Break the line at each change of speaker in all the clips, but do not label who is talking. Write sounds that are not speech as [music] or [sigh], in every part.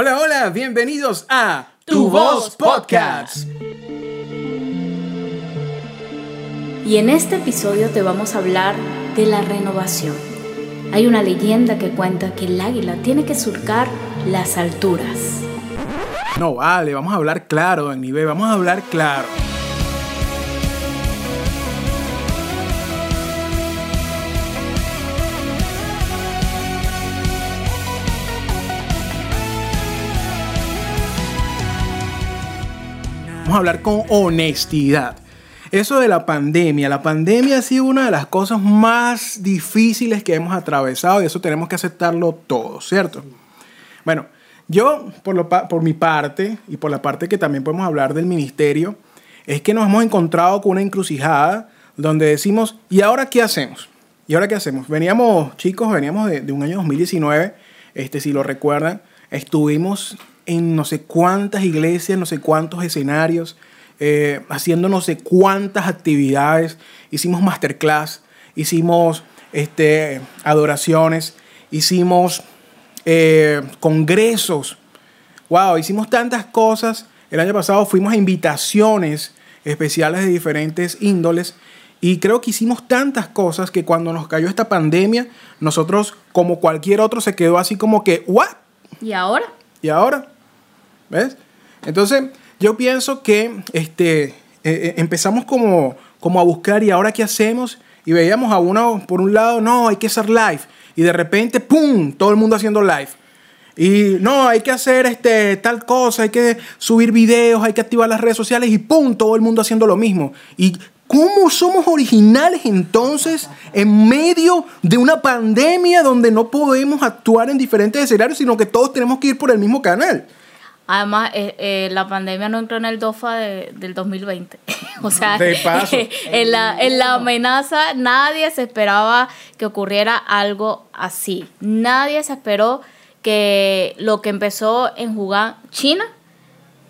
Hola, hola, bienvenidos a Tu Voz Podcast.
Y en este episodio te vamos a hablar de la renovación. Hay una leyenda que cuenta que el águila tiene que surcar las alturas.
No, vale, vamos a hablar claro, B, vamos a hablar claro. Vamos a hablar con honestidad. Eso de la pandemia, la pandemia ha sido una de las cosas más difíciles que hemos atravesado y eso tenemos que aceptarlo todo, ¿cierto? Bueno, yo por, lo, por mi parte y por la parte que también podemos hablar del ministerio, es que nos hemos encontrado con una encrucijada donde decimos, ¿y ahora qué hacemos? ¿Y ahora qué hacemos? Veníamos, chicos, veníamos de, de un año 2019, este, si lo recuerdan, estuvimos en no sé cuántas iglesias, no sé cuántos escenarios, eh, haciendo no sé cuántas actividades. Hicimos masterclass, hicimos este, adoraciones, hicimos eh, congresos. Wow, hicimos tantas cosas. El año pasado fuimos a invitaciones especiales de diferentes índoles. Y creo que hicimos tantas cosas que cuando nos cayó esta pandemia, nosotros, como cualquier otro, se quedó así como que, ¿what?
¿Y ahora?
¿Y ahora? ¿Ves? Entonces, yo pienso que este, eh, eh, empezamos como, como a buscar y ahora qué hacemos y veíamos a uno por un lado, no, hay que hacer live y de repente, ¡pum!, todo el mundo haciendo live. Y no, hay que hacer este, tal cosa, hay que subir videos, hay que activar las redes sociales y ¡pum!, todo el mundo haciendo lo mismo. Y ¿Cómo somos originales entonces en medio de una pandemia donde no podemos actuar en diferentes escenarios, sino que todos tenemos que ir por el mismo canal?
Además, eh, eh, la pandemia no entró en el DOFA del 2020. [laughs] o sea, [laughs] en, la, en la amenaza nadie se esperaba que ocurriera algo así. Nadie se esperó que lo que empezó en jugar China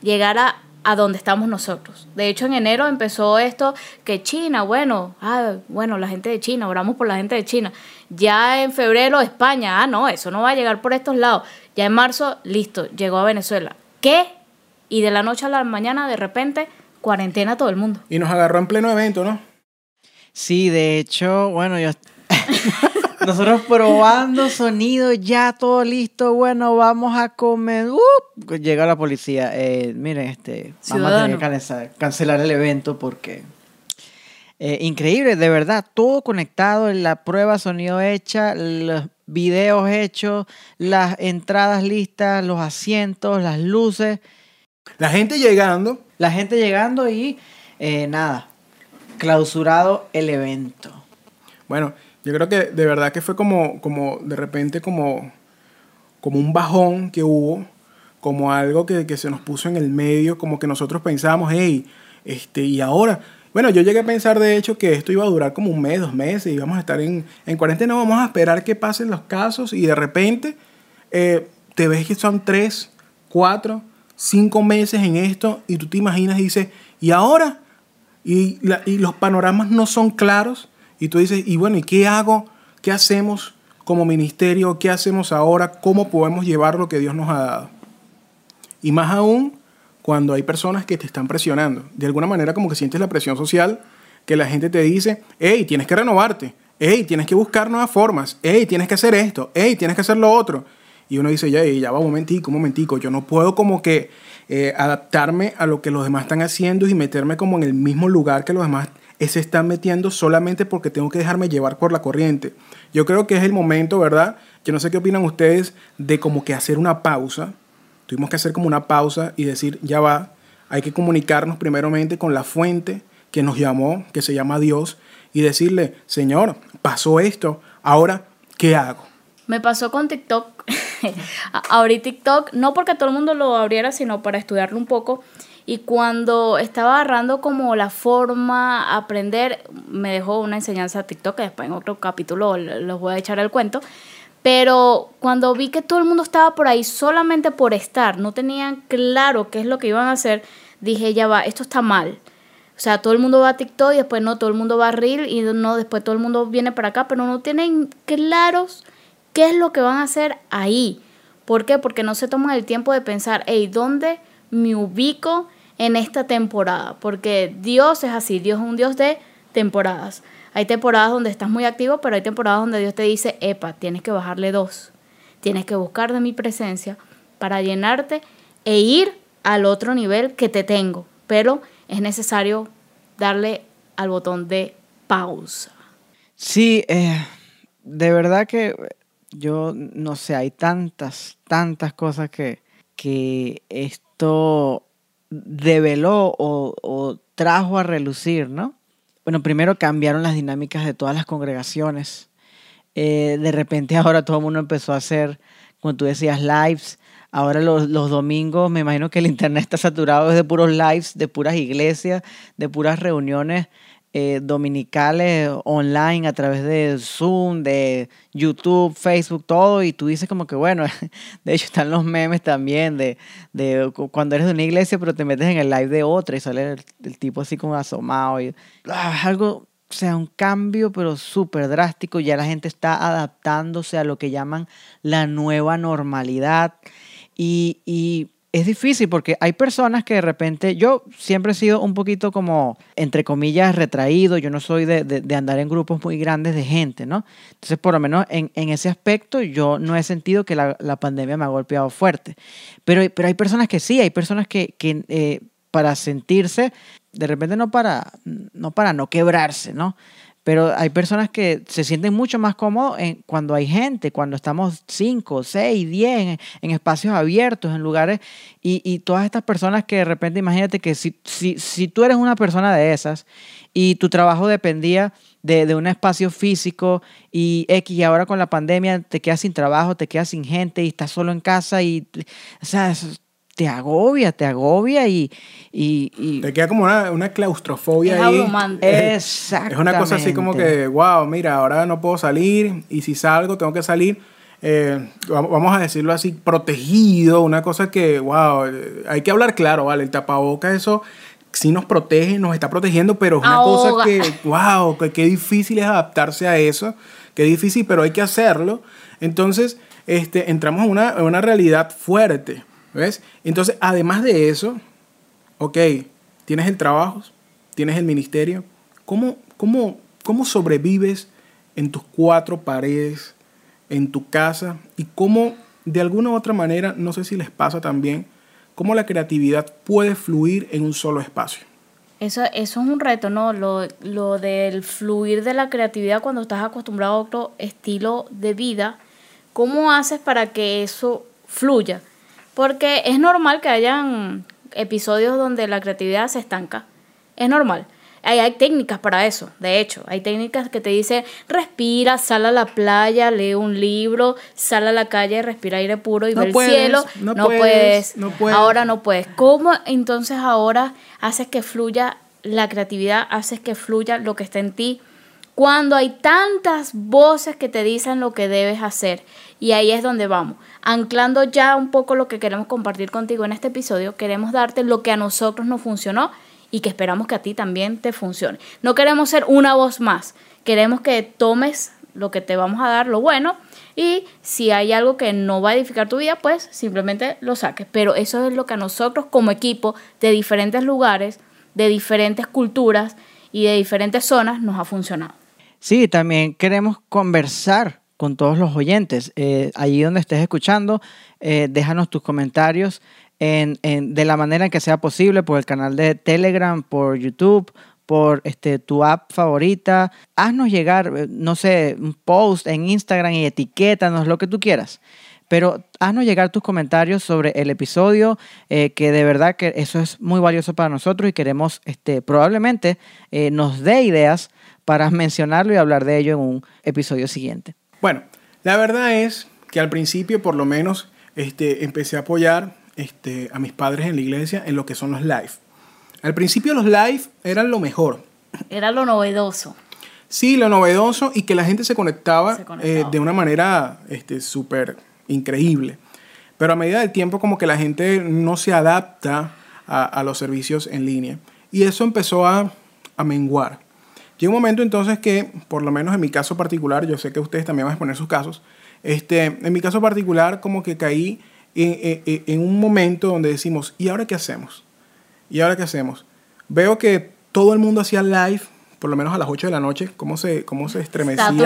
llegara a donde estamos nosotros. De hecho, en enero empezó esto que China, bueno, ah, bueno, la gente de China, oramos por la gente de China. Ya en febrero España, ah, no, eso no va a llegar por estos lados. Ya en marzo, listo, llegó a Venezuela. ¿Qué? Y de la noche a la mañana, de repente, cuarentena todo el mundo.
Y nos agarró en pleno evento, ¿no?
Sí, de hecho, bueno, yo... [laughs] Nosotros probando sonido, ya todo listo, bueno, vamos a comer. Uh, llega la policía. Eh, miren, este, vamos a tener que cancelar, el evento porque eh, increíble, de verdad, todo conectado, la prueba sonido hecha, los videos hechos, las entradas listas, los asientos, las luces.
La gente llegando.
La gente llegando y eh, nada, clausurado el evento.
Bueno, yo creo que de verdad que fue como, como de repente como, como un bajón que hubo, como algo que, que se nos puso en el medio, como que nosotros pensábamos, hey, este, y ahora, bueno, yo llegué a pensar de hecho que esto iba a durar como un mes, dos meses, y vamos a estar en, en cuarentena, vamos a esperar que pasen los casos y de repente eh, te ves que son tres, cuatro, cinco meses en esto y tú te imaginas y dices, ¿y ahora? Y, y los panoramas no son claros y tú dices, y bueno, ¿y qué hago? ¿Qué hacemos como ministerio? ¿Qué hacemos ahora? ¿Cómo podemos llevar lo que Dios nos ha dado? Y más aún cuando hay personas que te están presionando. De alguna manera como que sientes la presión social, que la gente te dice, hey, tienes que renovarte, hey, tienes que buscar nuevas formas, hey, tienes que hacer esto, hey, tienes que hacer lo otro. Y uno dice, ya, ya va un momentico, un momentico, yo no puedo como que eh, adaptarme a lo que los demás están haciendo y meterme como en el mismo lugar que los demás se están metiendo solamente porque tengo que dejarme llevar por la corriente. Yo creo que es el momento, ¿verdad? Yo no sé qué opinan ustedes de como que hacer una pausa Tuvimos que hacer como una pausa y decir, ya va, hay que comunicarnos primeramente con la fuente que nos llamó, que se llama Dios, y decirle, Señor, pasó esto, ahora, ¿qué hago?
Me pasó con TikTok. [laughs] Abrí TikTok, no porque todo el mundo lo abriera, sino para estudiarlo un poco. Y cuando estaba agarrando como la forma, aprender, me dejó una enseñanza TikTok, que después en otro capítulo los voy a echar el cuento. Pero cuando vi que todo el mundo estaba por ahí solamente por estar, no tenían claro qué es lo que iban a hacer, dije, ya va, esto está mal. O sea, todo el mundo va a TikTok y después no, todo el mundo va a Reel y no, después todo el mundo viene para acá, pero no tienen claros qué es lo que van a hacer ahí. ¿Por qué? Porque no se toman el tiempo de pensar, hey, ¿dónde me ubico en esta temporada? Porque Dios es así, Dios es un Dios de temporadas. Hay temporadas donde estás muy activo, pero hay temporadas donde Dios te dice, epa, tienes que bajarle dos. Tienes que buscar de mi presencia para llenarte e ir al otro nivel que te tengo. Pero es necesario darle al botón de pausa.
Sí, eh, de verdad que yo no sé, hay tantas, tantas cosas que, que esto develó o, trajo a relucir, ¿no? Bueno, primero cambiaron las dinámicas de todas las congregaciones. Eh, de repente [laughs] ahora todo el mundo empezó a hacer, como tú decías, lives. Ahora los, los, domingos, me imagino que el internet está saturado de puros lives, de puras iglesias, de puras reuniones eh, dominicales online a través de Zoom, de YouTube, Facebook, todo, y tú dices como que, bueno, [laughs] de hecho están los memes también de, de cuando eres de una iglesia, pero te metes en el live de otra y sale el, tipo así como asomado. Y, ah, algo, o sea, un cambio, pero súper drástico. Ya la gente está adaptándose a lo que llaman la nueva normalidad. Y, y es difícil porque hay personas que de repente, yo siempre he sido un poquito como, entre comillas, retraído, yo no soy de, de, andar en grupos muy grandes de gente, ¿no? Entonces, por lo menos en, en ese aspecto, yo no he sentido que la, la, pandemia me ha golpeado fuerte. Pero, pero hay personas que sí, hay personas que, que eh, para sentirse, de repente no para, no para no quebrarse, ¿no? Pero hay personas que se sienten mucho más cómodos en, cuando hay gente, cuando estamos 5, 6, 10 en, espacios abiertos, en lugares. Y, y, todas estas personas que de repente, imagínate que si, si, si tú eres una persona de esas y tu trabajo dependía de, de, un espacio físico y X, y ahora con la pandemia te quedas sin trabajo, te quedas sin gente y estás solo en casa y, o sea, te agobia, te agobia y... y,
te queda como una, una claustrofobia
es
ahí.
Exactamente.
Es una cosa así como que, wow, mira, ahora no puedo salir y si salgo tengo que salir, eh, vamos a decirlo así, protegido, una cosa que, wow, hay que hablar claro, ¿vale? El tapabocas, eso sí nos protege, nos está protegiendo, pero es una cosa que, wow, qué difícil es adaptarse a eso, qué difícil, pero hay que hacerlo. Entonces, este, entramos en una, en una realidad fuerte. ¿Ves? Entonces, además de eso, ok, tienes el trabajo, tienes el ministerio. ¿Cómo, cómo, cómo sobrevives en tus cuatro paredes, en tu casa? Y cómo, de alguna u otra manera, no sé si les pasa también, cómo la creatividad puede fluir en un solo espacio.
Eso, eso es un reto, ¿no? Lo, lo del fluir de la creatividad cuando estás acostumbrado a otro estilo de vida. ¿Cómo haces para que eso fluya? Porque es normal que hayan episodios donde la creatividad se estanca. Es normal. Hay, hay, técnicas para eso, de hecho. Hay técnicas que te dicen, respira, sal a la playa, lee un libro, sal a la calle, respira aire puro y ve el cielo. No, puedes, no, puedes, Ahora no puedes. ¿Cómo entonces ahora haces que fluya la creatividad, haces que fluya lo que está en ti? Cuando hay tantas voces que te dicen lo que debes hacer. Y ahí es donde vamos anclando ya un poco lo que queremos compartir contigo en este episodio, queremos darte lo que a nosotros nos funcionó y que esperamos que a ti también te funcione. No queremos ser una voz más, queremos que tomes lo que te vamos a dar, lo bueno, y si hay algo que no va a edificar tu vida, pues simplemente lo saques. Pero eso es lo que a nosotros como equipo de diferentes lugares, de diferentes culturas y de diferentes zonas nos ha funcionado.
Sí, también queremos conversar con todos los oyentes. Eh, allí donde estés escuchando, eh, déjanos tus comentarios en, de la manera en que sea posible, por el canal de Telegram, por YouTube, por este, tu app favorita. Haznos llegar, eh, no sé, un post en Instagram y etiquétanos, lo que tú quieras. Pero haznos llegar tus comentarios sobre el episodio, que de verdad que eso es muy valioso para nosotros y queremos, este, probablemente nos dé ideas para [laughs] mencionarlo y hablar de ello en un episodio siguiente.
Bueno, la verdad es que al principio por lo menos este, empecé a apoyar este, a mis padres en la iglesia en lo que son los live. Al principio los live eran lo mejor.
Era lo novedoso.
Sí, lo novedoso y que la gente se conectaba, eh, de una manera este, súper increíble. Pero a medida del tiempo como que la gente no se adapta a, los servicios en línea. Y eso empezó a, a menguar. Llega un momento entonces que, por lo menos en mi caso particular, yo sé que ustedes también van a exponer sus casos, Este, en mi caso particular, como que caí en, en, en un momento donde decimos, ¿y ahora qué hacemos? ¿Y ahora qué hacemos? Veo que todo el mundo hacía live, por lo menos a las 8 de la noche, cómo se, cómo se estremecían,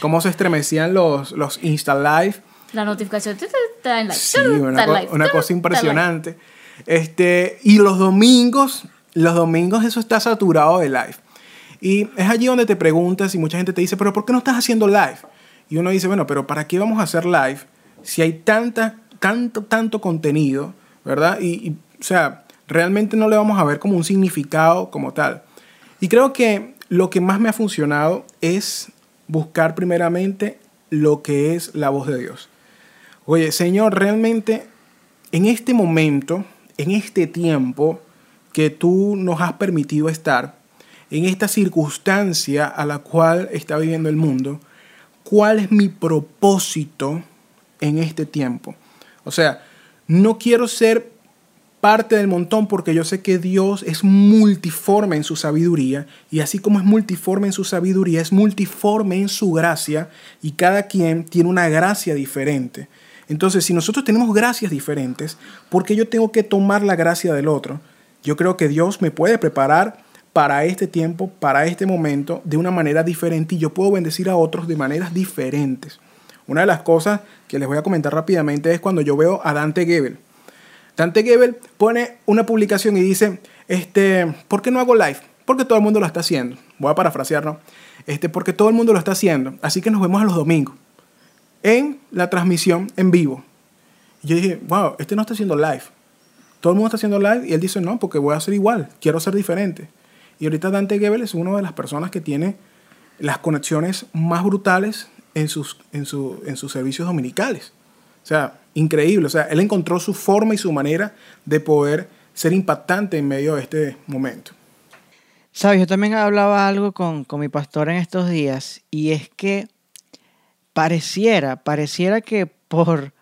cómo se estremecían los, los Insta Live.
La notificación
está en live. Sí, una, una cosa impresionante. Este, y los domingos, los domingos eso está saturado de live. Y es allí donde te preguntas y mucha gente te dice, pero ¿por qué no estás haciendo live? Y uno dice, bueno, pero ¿para qué vamos a hacer live si hay tanta, tanto, tanto contenido, ¿verdad? y o sea, realmente no le vamos a ver como un significado como tal. Y creo que lo que más me ha funcionado es buscar primeramente lo que es la voz de Dios. Oye, Señor, realmente en este momento, en este tiempo que tú nos has permitido estar, en esta circunstancia a la cual está viviendo el mundo, ¿cuál es mi propósito en este tiempo? O sea, no quiero ser parte del montón porque yo sé que Dios es multiforme en su sabiduría y así como es multiforme en su sabiduría, es multiforme en su gracia y cada quien tiene una gracia diferente. Entonces, si nosotros tenemos gracias diferentes, ¿por qué yo tengo que tomar la gracia del otro? Yo creo que Dios me puede preparar para este tiempo, para este momento, de una manera diferente y yo puedo bendecir a otros de maneras diferentes. Una de las cosas que les voy a comentar rápidamente es cuando yo veo a Dante Gebel. Dante Gebel pone una publicación y dice, este, ¿por qué no hago live? Porque todo el mundo lo está haciendo. Voy a parafrasear, ¿no? Este, porque todo el mundo lo está haciendo. Así que nos vemos a los domingos en la transmisión en vivo. Y yo dije, wow, este no está haciendo live. Todo el mundo está haciendo live y él dice, no, porque voy a hacer igual, quiero ser diferente. Y ahorita Dante Gebel es una de las personas que tiene las conexiones más brutales en sus, en, en sus servicios dominicales. O sea, increíble. O sea, él encontró su forma y su manera de poder ser impactante en medio de este momento.
Sabes, yo también hablaba algo con, con mi pastor en estos días y es que pareciera, pareciera que por,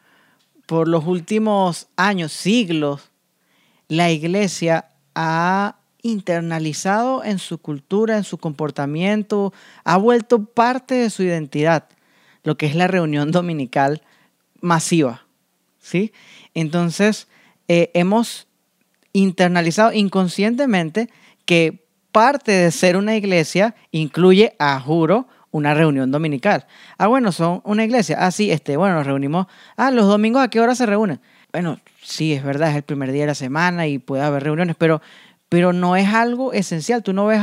por los últimos años, siglos, la iglesia ha internalizado en su cultura, en su comportamiento, ha vuelto parte de su identidad, lo que es la reunión [laughs] dominical masiva. ¿sí? Entonces, eh, hemos internalizado inconscientemente que parte de ser una iglesia incluye, a juro, una reunión dominical. Ah, bueno, son una iglesia. Ah, sí, este, bueno, nos reunimos. Ah, los domingos, ¿a qué hora se reúnen? Bueno, sí, es verdad, es el primer día de la semana y puede haber reuniones, pero pero no es algo esencial. Tú no ves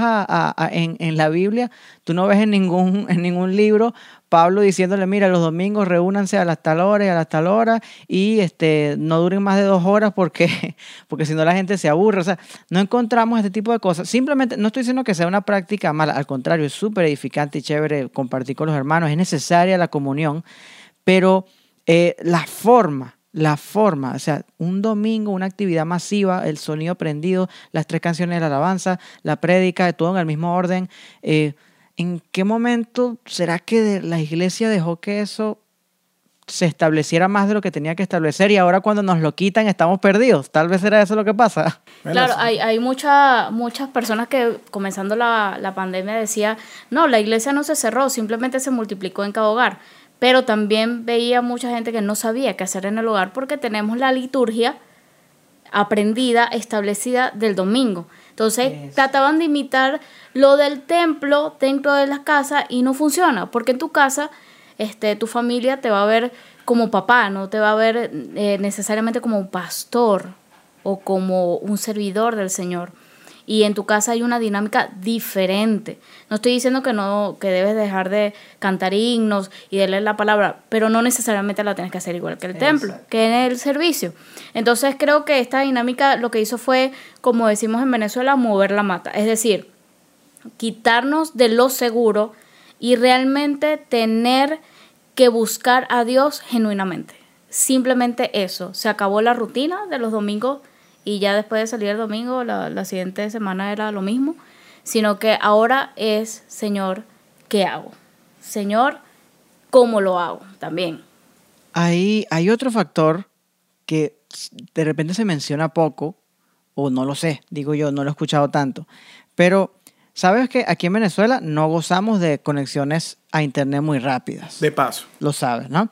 en, la Biblia, tú no ves en ningún, [laughs] en ningún libro Pablo diciéndole, mira, los domingos reúnanse a las tal hora y a las tal hora y este, no duren más de dos horas porque, [laughs] porque si no la gente se aburre. O sea, no encontramos este tipo de cosas. Simplemente, no estoy diciendo que sea una práctica mala, al contrario, es súper edificante y chévere compartir con los hermanos, es necesaria la comunión, pero eh, la forma la forma, o sea, un domingo, una actividad masiva, el sonido prendido, las tres canciones de la alabanza, la prédica, todo en el mismo orden. Eh, ¿En qué momento será que la iglesia dejó que eso se estableciera más de lo que tenía que establecer y ahora cuando nos lo quitan estamos perdidos? Tal vez era eso lo que pasa.
Claro, hay, hay muchas personas que comenzando la, la pandemia decía, no, la iglesia no se cerró, simplemente se multiplicó en cada hogar pero también veía mucha gente que no sabía qué hacer en el hogar porque tenemos la liturgia aprendida, establecida del domingo. Entonces trataban de imitar lo del templo dentro de la casa y no funciona, porque en tu casa este, tu familia te va a ver como papá, no te va a ver eh, necesariamente como un pastor o como un servidor del Señor y en tu casa hay una dinámica diferente. No estoy diciendo que no que debes dejar de cantar himnos y de leer la palabra, pero no necesariamente la tienes que hacer igual que el templo, que en el servicio. Entonces creo que esta dinámica lo que hizo fue, como decimos en Venezuela, mover la mata, es decir, quitarnos de lo seguro y realmente tener que buscar a Dios genuinamente. Simplemente eso. Se acabó la rutina de los domingos y ya después de salir el domingo, la, siguiente semana era lo mismo, sino que ahora es, Señor, ¿qué hago? Señor, ¿cómo lo hago? También.
Hay, hay otro factor que de repente se menciona poco, o no lo sé, digo yo, no lo he escuchado tanto, pero Sabes que aquí en Venezuela no gozamos de conexiones a internet muy rápidas.
De paso.
Lo sabes, ¿no?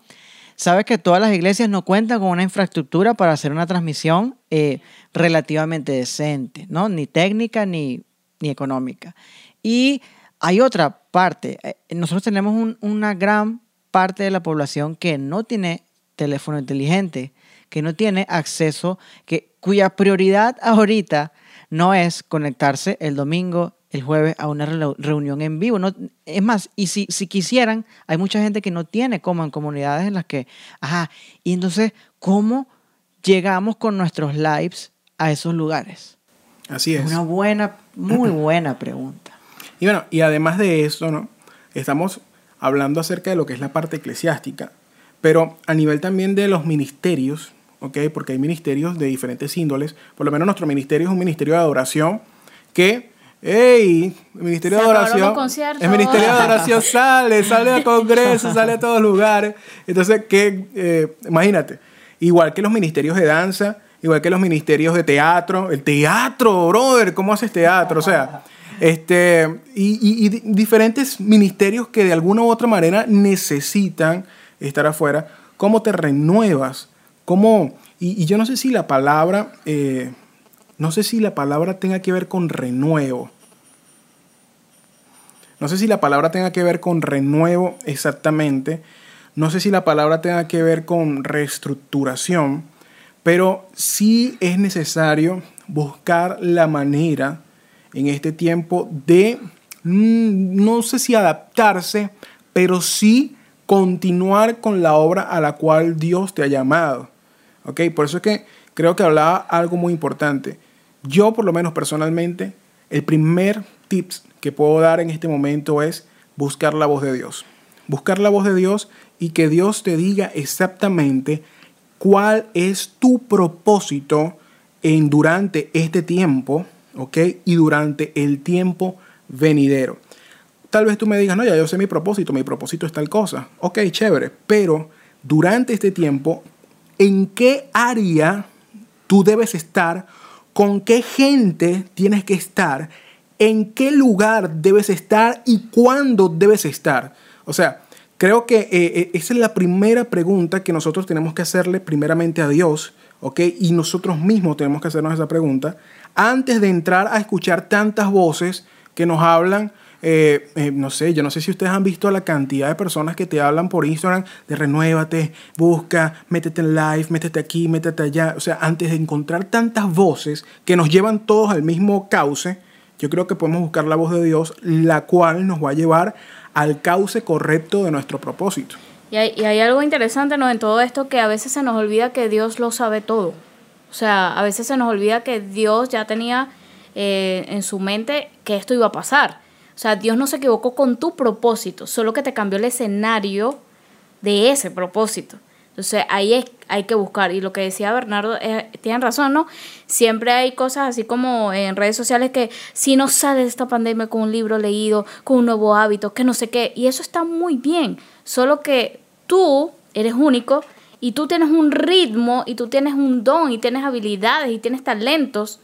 Sabes que todas las iglesias no cuentan con una infraestructura para hacer una transmisión eh, relativamente decente, ¿no? Ni técnica ni, ni económica. Y hay otra parte. Eh, nosotros tenemos una gran parte de la población que no tiene teléfono inteligente, que no tiene acceso, que, cuya prioridad ahorita no es conectarse el domingo, el jueves a una reunión en vivo. No, es más, y si, si quisieran, hay mucha gente que no tiene como en comunidades en las que, ajá, y entonces, ¿cómo llegamos con nuestros lives a esos lugares?
Así es.
Una buena, muy [clears throat] buena pregunta.
Y bueno, y además de eso, ¿no? Estamos hablando acerca de lo que es la parte eclesiástica, pero a nivel también de los ministerios, ¿ok? Porque hay ministerios de diferentes índoles. Por lo menos nuestro ministerio es un ministerio de adoración que ¡Ey! El Ministerio de Adoración. El Ministerio de Adoración sale, sale a congresos, sale a todos lugares. Entonces, ¿qué? Eh, imagínate, igual que los ministerios de danza, igual que los ministerios de teatro. El teatro, brother, ¿cómo haces teatro? O sea, este, y, diferentes ministerios que de alguna u otra manera necesitan estar afuera. ¿Cómo te renuevas? ¿Cómo? Y, yo no sé si la palabra, eh, no sé si la palabra tenga que ver con renuevo. No sé si la palabra tenga que ver con renuevo exactamente. No sé si la palabra tenga que ver con reestructuración. Pero sí es necesario buscar la manera en este tiempo de, mm, no sé si adaptarse, pero sí continuar con la obra a la cual Dios te ha llamado. Por eso es que creo que hablaba algo muy importante. Yo, por lo menos personalmente, el primer tips que puedo dar en este momento es buscar la voz de Dios. Buscar la voz de Dios y que Dios te diga exactamente cuál es tu propósito en durante este tiempo ¿ok? Y durante el tiempo venidero. Tal vez tú me digas, no, ya yo sé mi propósito, mi propósito es tal cosa. Ok, chévere, pero durante este tiempo, ¿en qué área tú debes estar? ¿Con qué gente tienes que estar? ¿En qué lugar debes estar y cuándo debes estar? O sea, creo que eh, eh, esa es la primera pregunta que nosotros tenemos que hacerle primeramente a Dios, ¿ok? Y nosotros mismos tenemos que hacernos esa pregunta antes de entrar a escuchar tantas voces que nos hablan. Eh, no sé, yo no sé si ustedes han visto la cantidad de personas que te hablan por Instagram de renuévate, busca, métete en live, métete aquí, métete allá. O sea, antes de encontrar tantas voces que nos llevan todos al mismo cauce, yo creo que podemos buscar la voz de Dios, la cual nos va a llevar al cauce correcto de nuestro propósito.
Y hay, algo interesante ¿no? en todo esto que a veces se nos olvida que Dios lo sabe todo. O sea, a veces se nos olvida que Dios ya tenía eh, en su mente que esto iba a pasar. O sea, Dios no se equivocó con tu propósito, solo que te cambió el escenario de ese propósito. Entonces ahí hay que buscar. Y lo que decía Bernardo, eh, tienen razón, ¿no? Siempre hay cosas así como en redes sociales que si no sale de esta pandemia con un libro leído, con un nuevo hábito, que no sé qué. Y eso está muy bien. Solo que tú eres único y tú tienes un ritmo y tú tienes un don y tienes habilidades y tienes talentos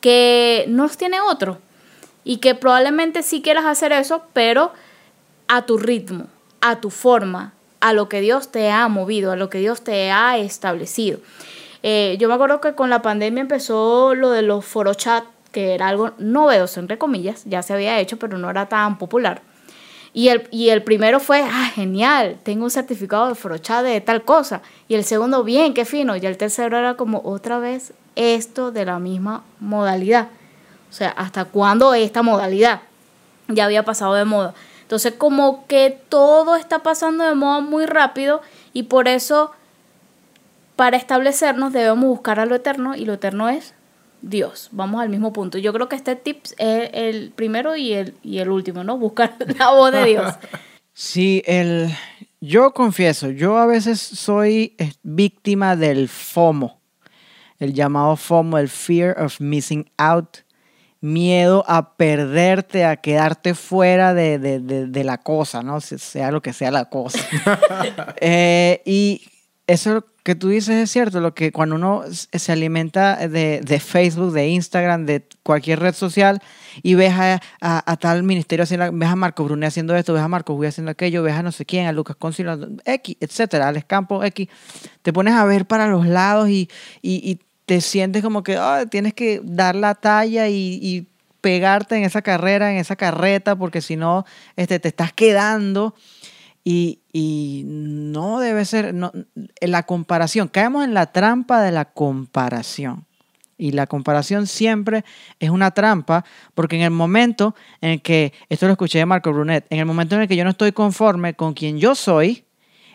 que no los tiene otro y que probablemente sí quieras hacer eso, pero a tu ritmo, a tu forma, a lo que Dios te ha movido, a lo que Dios te ha establecido. Eh, yo me acuerdo que con la pandemia empezó lo de los forochat, que era algo novedoso, entre comillas, ya se había hecho, pero no era tan popular. Y el, y el primero fue, ah, genial, tengo un certificado de Frocha de tal cosa. Y el segundo, bien, qué fino. Y el tercero era como otra vez esto de la misma modalidad. O sea, ¿hasta cuándo esta modalidad? Ya había pasado de moda. Entonces, como que todo está pasando de moda muy rápido y por eso, para establecernos, debemos buscar a lo eterno y lo eterno es Dios. Vamos al mismo punto. Yo creo que este tip es el primero y el, y el último, ¿no? Buscar [laughs] la voz de Dios.
Sí, el, yo confieso, yo a veces soy eh, víctima del FOMO, el llamado FOMO, el Fear of Missing Out, miedo a perderte, a quedarte fuera de, de, de, la cosa, ¿no? Sea lo que sea la cosa. [laughs] Eh, y eso que tú dices es cierto, lo que cuando uno se alimenta de, de Facebook, de Instagram, de cualquier red social y ves a, a, tal ministerio haciendo, ves a Marco Brunet haciendo esto, ves a Marco Gui haciendo aquello, ves a no sé quién, a Lucas Concilio, X, etcétera, Alex Campos X, te pones a ver para los lados y, y, y te sientes como que tienes que dar la talla y, pegarte en esa carrera, en esa carreta, porque si no, este, te estás quedando. Y, y, no debe ser, no, la comparación, caemos en la trampa de la comparación. Y la comparación siempre es una trampa, porque en el momento en que, esto lo escuché de Marco Brunet, en el momento en el que yo no estoy conforme con quien yo soy,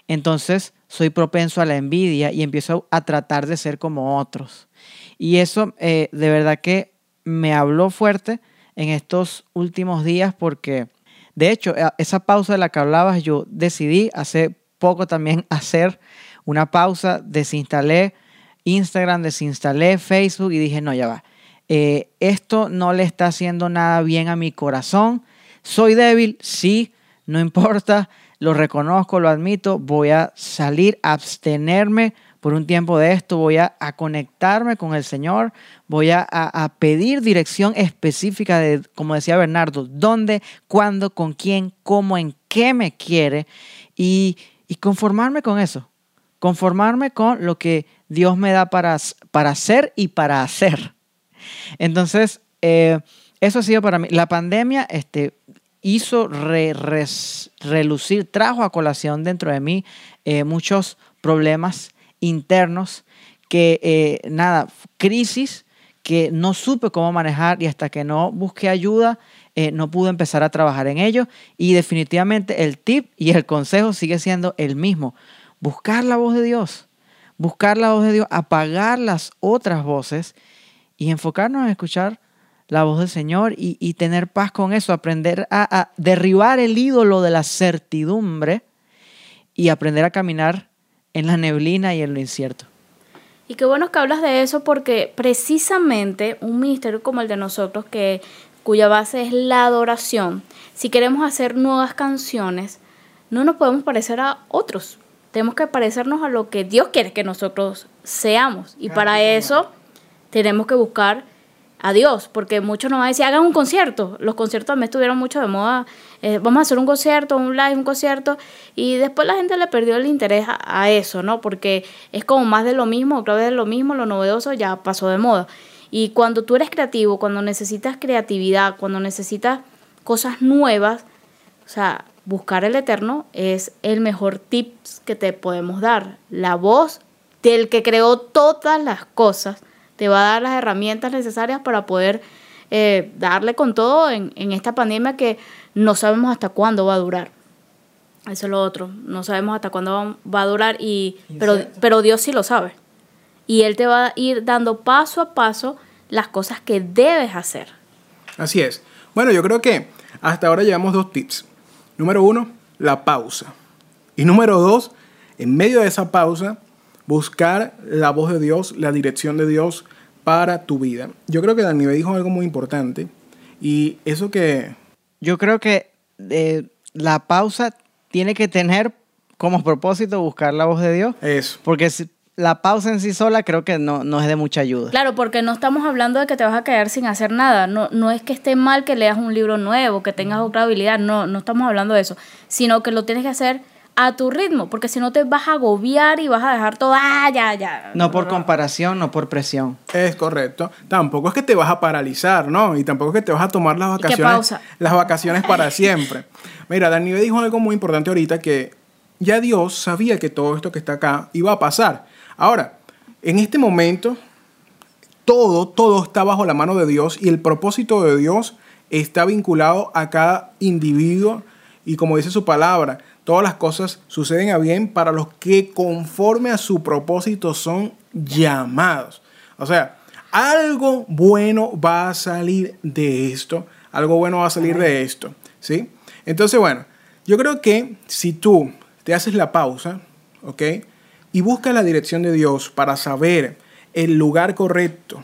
entonces soy propenso a la envidia y empiezo a tratar de ser como otros. Y eso eh, de verdad que me habló fuerte en estos últimos días porque, de hecho, esa pausa de la que hablabas, yo decidí hace poco también [laughs] hacer una pausa, desinstalé Instagram, desinstalé Facebook y dije, no, ya va. Eh, esto no le está haciendo nada bien a mi corazón. Soy débil, sí, no importa lo reconozco, lo admito, voy a salir, a abstenerme por un tiempo de esto, voy a, conectarme con el Señor, voy a, pedir dirección específica de, como decía Bernardo, dónde, cuándo, con quién, cómo, en qué me quiere y, conformarme con eso, conformarme con lo que Dios me da para, para hacer y para hacer. Entonces, eh, eso ha sido para mí. La pandemia, este, hizo relucir, trajo a colación dentro de mí eh, muchos problemas internos que, eh, nada, crisis que no supe cómo manejar y hasta que no busqué ayuda, eh, no pude empezar a trabajar en ello. Y definitivamente el tip y el consejo sigue siendo el mismo. Buscar la voz de Dios, buscar la voz de Dios, apagar las otras voces y enfocarnos en escuchar la voz del Señor y, tener paz con eso, aprender a, derribar el ídolo de la certidumbre y aprender a caminar en la neblina y en lo incierto.
Y qué bueno que hablas de eso porque precisamente un ministerio como el de nosotros, que, cuya base es la adoración, si queremos hacer nuevas canciones, no nos podemos parecer a otros. Tenemos que parecernos a lo que Dios quiere que nosotros seamos. Y para eso tenemos que buscar a Dios, porque muchos nos van a decir, hagan un concierto. Los conciertos también estuvieron mucho de moda. Eh, vamos a hacer un concierto, un live, un concierto. Y después la gente le perdió el interés a, eso, ¿no? Porque es como más de lo mismo, otra vez de lo mismo, lo novedoso ya pasó de moda. Y cuando tú eres creativo, cuando necesitas creatividad, cuando necesitas cosas nuevas, o sea, buscar el eterno es el mejor tips que te podemos dar. La voz del que creó todas las cosas te va a dar las herramientas necesarias para poder eh, darle con todo en, esta pandemia que no sabemos hasta cuándo va a durar. Eso es lo otro, no sabemos hasta cuándo va a durar, y, pero, pero Dios sí lo sabe. Y Él te va a ir dando paso a paso las cosas que debes hacer.
Así es. Bueno, yo creo que hasta ahora llevamos dos tips. Número uno, la pausa. Y número dos, en medio de esa pausa, buscar la voz de Dios, la dirección de Dios para tu vida. Yo creo que Dani me dijo algo muy importante y eso que...
Yo creo que eh, la pausa tiene que tener como propósito buscar la voz de Dios.
Eso.
Porque la pausa en sí sola creo que no, no, es de mucha ayuda.
Claro, porque no estamos hablando de que te vas a quedar sin hacer nada. No, no es que esté mal que leas un libro nuevo, que tengas otra habilidad. No, no estamos hablando de eso. Sino que lo tienes que hacer a tu ritmo, porque si no te vas a agobiar y vas a dejar todo, ah, ya, ya.
No por comparación, no por presión.
Es correcto. Tampoco es que te vas a paralizar, ¿no? Y tampoco es que te vas a tomar las vacaciones, las vacaciones para siempre. Mira, Dani dijo algo muy importante ahorita que ya Dios sabía que todo esto que está acá iba a pasar. Ahora, en este momento, todo, todo está bajo la mano de Dios y el propósito de Dios está vinculado a cada individuo y como dice su palabra, todas las cosas suceden a bien para los que conforme a su propósito son llamados. O sea, algo bueno va a salir de esto, algo bueno va a salir de esto, ¿sí? Entonces, bueno, yo creo que si tú te haces la pausa, ¿ok? Y buscas la dirección de Dios para saber el lugar correcto,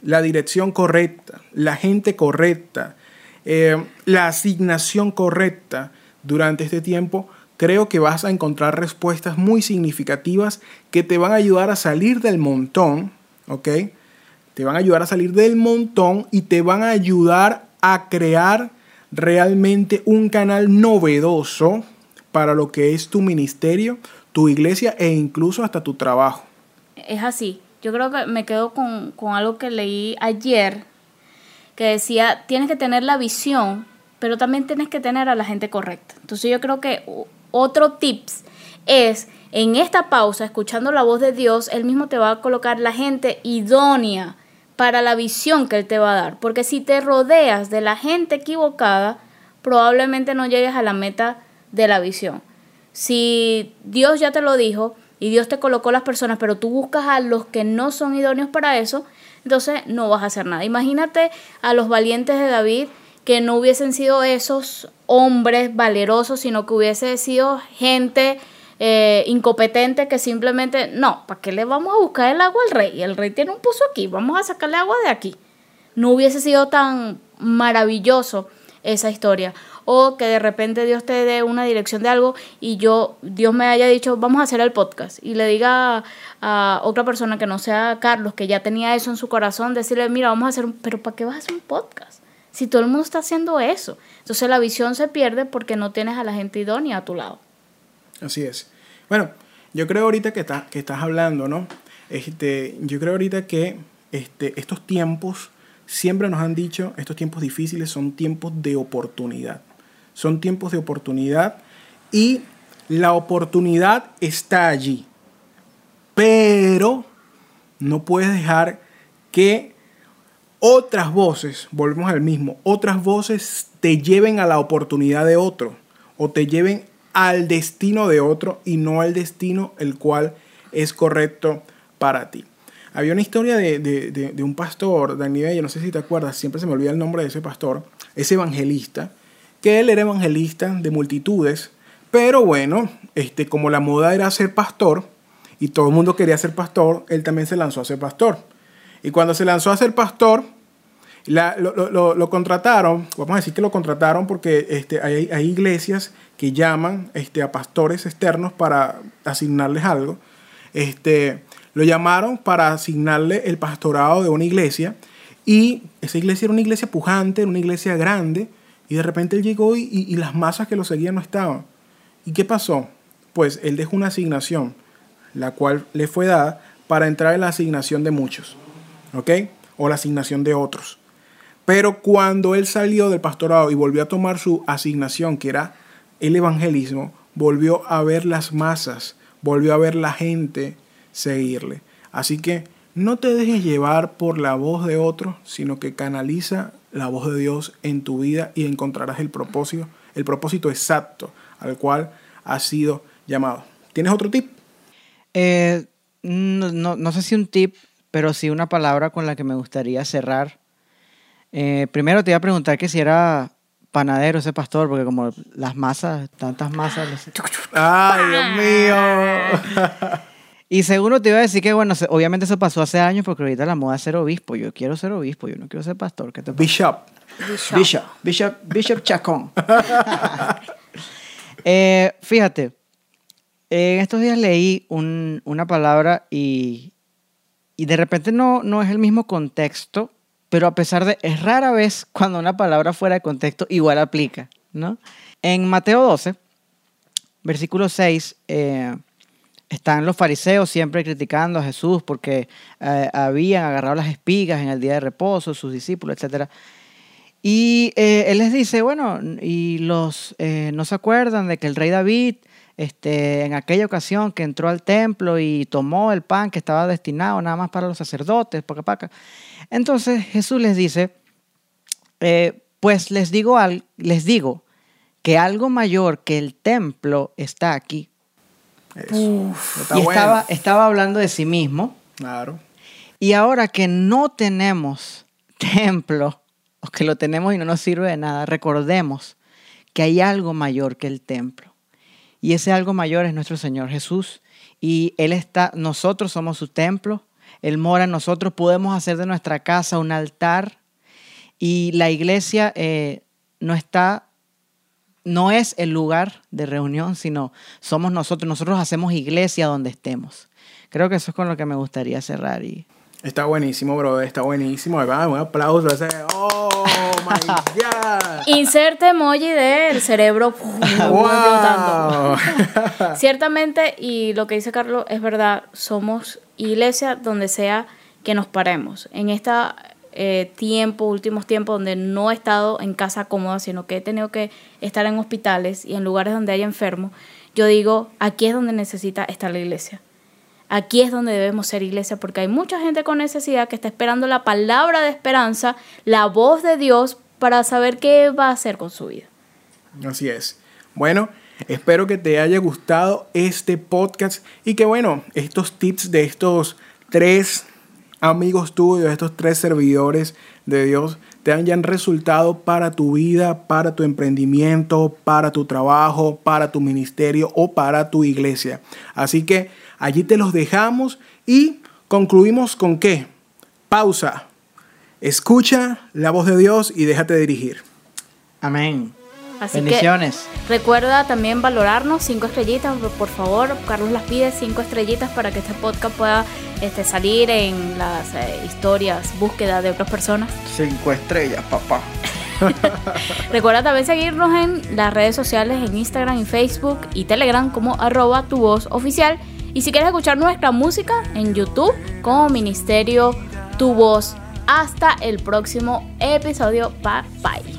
la dirección correcta, la gente correcta, eh, la asignación correcta durante este tiempo, creo que vas a encontrar respuestas muy significativas que te van a ayudar a salir del montón, ¿ok? Te van a ayudar a salir del montón y te van a ayudar a crear realmente un canal novedoso para lo que es tu ministerio, tu iglesia e incluso hasta tu trabajo.
Es así. Yo creo que me quedo con, con algo que leí ayer, que decía, tienes que tener la visión, pero también tienes que tener a la gente correcta. Entonces yo creo que otro tips es, en esta pausa, escuchando la voz de Dios, Él mismo te va a colocar la gente idónea para la visión que Él te va a dar. Porque si te rodeas de la gente equivocada, probablemente no llegues a la meta de la visión. Si Dios ya te lo dijo y Dios te colocó las personas, pero tú buscas a los que no son idóneos para eso, entonces no vas a hacer nada. Imagínate a los valientes de David que no hubiesen sido esos hombres valerosos, sino que hubiese sido gente eh, incompetente que simplemente, no, ¿para qué le vamos a buscar el agua al rey? El rey tiene un pozo aquí, vamos a sacarle agua de aquí. No hubiese sido tan maravilloso esa historia. O que de repente Dios te dé una dirección de algo y yo, Dios me haya dicho, vamos a hacer el podcast. Y le diga a, otra persona que no sea Carlos, que ya tenía eso en su corazón, decirle, mira, vamos a hacer un, pero ¿para qué vas a hacer un podcast? Si todo el mundo está haciendo eso. Entonces la visión se pierde porque no tienes a la gente idónea a tu lado.
Así es. Bueno, yo creo ahorita que, está, que estás hablando, ¿no? Este, yo creo ahorita que este, estos tiempos, siempre nos han dicho, estos tiempos difíciles son tiempos de oportunidad. Son tiempos de oportunidad y la oportunidad está allí. Pero no puedes dejar que otras voces, volvemos al mismo, otras voces te lleven a la oportunidad de otro o te lleven al destino de otro y no al destino el cual es correcto para ti. Había una historia de, un pastor, Daniel, yo no sé si te acuerdas, siempre se me olvida el nombre de ese pastor, ese evangelista, que él era evangelista de multitudes, pero bueno, este, como la moda era ser pastor y todo el mundo quería ser pastor, él también se lanzó a ser pastor. Y cuando se lanzó a ser pastor, lo, contrataron, vamos a decir que lo contrataron porque este, hay, iglesias que llaman este, a pastores externos para asignarles algo. Este, lo llamaron para asignarle el pastorado de una iglesia y esa iglesia era una iglesia pujante, era una iglesia grande y de repente él llegó y, y las masas que lo seguían no estaban. ¿Y qué pasó? Pues él dejó una asignación, la cual le fue dada para entrar en la asignación de muchos, ¿ok? O la asignación de otros. Pero cuando él salió del pastorado y volvió a tomar su asignación, que era el evangelismo, volvió a ver las masas, volvió a ver la gente seguirle. Así que no te dejes llevar por la voz de otro, sino que canaliza la voz de Dios en tu vida y encontrarás el propósito, el propósito exacto al cual has sido llamado. ¿Tienes otro tip?
Eh, no, no sé si un tip, pero sí una palabra con la que me gustaría cerrar eh, primero te iba a preguntar que si era panadero ese pastor, porque como las masas, tantas masas.
¡Ay, Dios mío! [laughs]
y segundo te iba a decir que, bueno, obviamente eso pasó hace años, porque ahorita la moda es ser obispo. Yo quiero ser obispo, yo no quiero ser pastor. ¿Qué te
Bishop.
Bishop. Bishop. Bishop, Chacón. [laughs] Eh, fíjate, en estos días leí una palabra y, y de repente no, no es el mismo contexto pero a pesar de, es rara vez [laughs] cuando una palabra fuera de contexto igual aplica, ¿no? En Mateo 12, versículo 6, eh, están los fariseos siempre criticando a Jesús porque eh, habían agarrado las espigas en el día de reposo, sus discípulos, etc. Y eh, él les dice, bueno, y los no se acuerdan de que el rey David, este, en aquella ocasión que entró al templo y tomó el pan que estaba destinado nada más para los sacerdotes, poca paca, entonces Jesús les dice, eh, pues les digo, les digo que algo mayor que el templo está aquí. y estaba, estaba hablando de sí mismo.
Claro.
Y ahora que no tenemos [laughs] templo, o que lo tenemos y no nos sirve de nada, recordemos que hay algo mayor que el templo. Y ese algo mayor es nuestro Señor Jesús. Y Él está, nosotros somos su templo, él mora en nosotros, podemos hacer de nuestra casa un altar y la iglesia eh, no está no es el lugar de reunión, sino somos nosotros. Nosotros hacemos iglesia donde estemos. Creo que eso es con lo que me gustaría cerrar. Y...
Está buenísimo, bro. Está buenísimo. Un aplauso. Oh, my
God. Inserte emoji del cerebro. [laughs] wow. [laughs] Ciertamente, y lo que dice Carlos es verdad, somos iglesia donde sea que nos paremos. En esta eh, tiempo, últimos tiempos, donde no he estado en casa cómoda, sino que he tenido que estar en hospitales y en lugares donde hay enfermos, yo digo, aquí es donde necesita estar la iglesia. Aquí es donde debemos ser iglesia, porque hay mucha gente con necesidad que está esperando la palabra de esperanza, la voz de Dios, para saber qué va a hacer con su vida.
Así es. Bueno, espero que te haya gustado este podcast y que, bueno, estos tips de estos tres amigos tuyos, estos tres servidores de Dios, te hayan resultado para tu vida, para tu emprendimiento, para tu trabajo, para tu ministerio o para tu iglesia. Así que allí te los dejamos y concluimos con qué? Pausa. Escucha la voz de Dios y déjate dirigir.
Amén. Bendiciones.
recuerda también valorarnos cinco estrellitas, por favor. Carlos las pide cinco estrellitas para que este podcast pueda este, salir en las eh, historias, búsqueda de otras personas.
Cinco estrellas, papá. [laughs]
Recuerda también seguirnos en las redes sociales, en Instagram y Facebook y Telegram como arroba tu voz oficial. Y si quieres escuchar nuestra música en YouTube como Ministerio Tu Voz. Hasta el próximo episodio. Bye bye.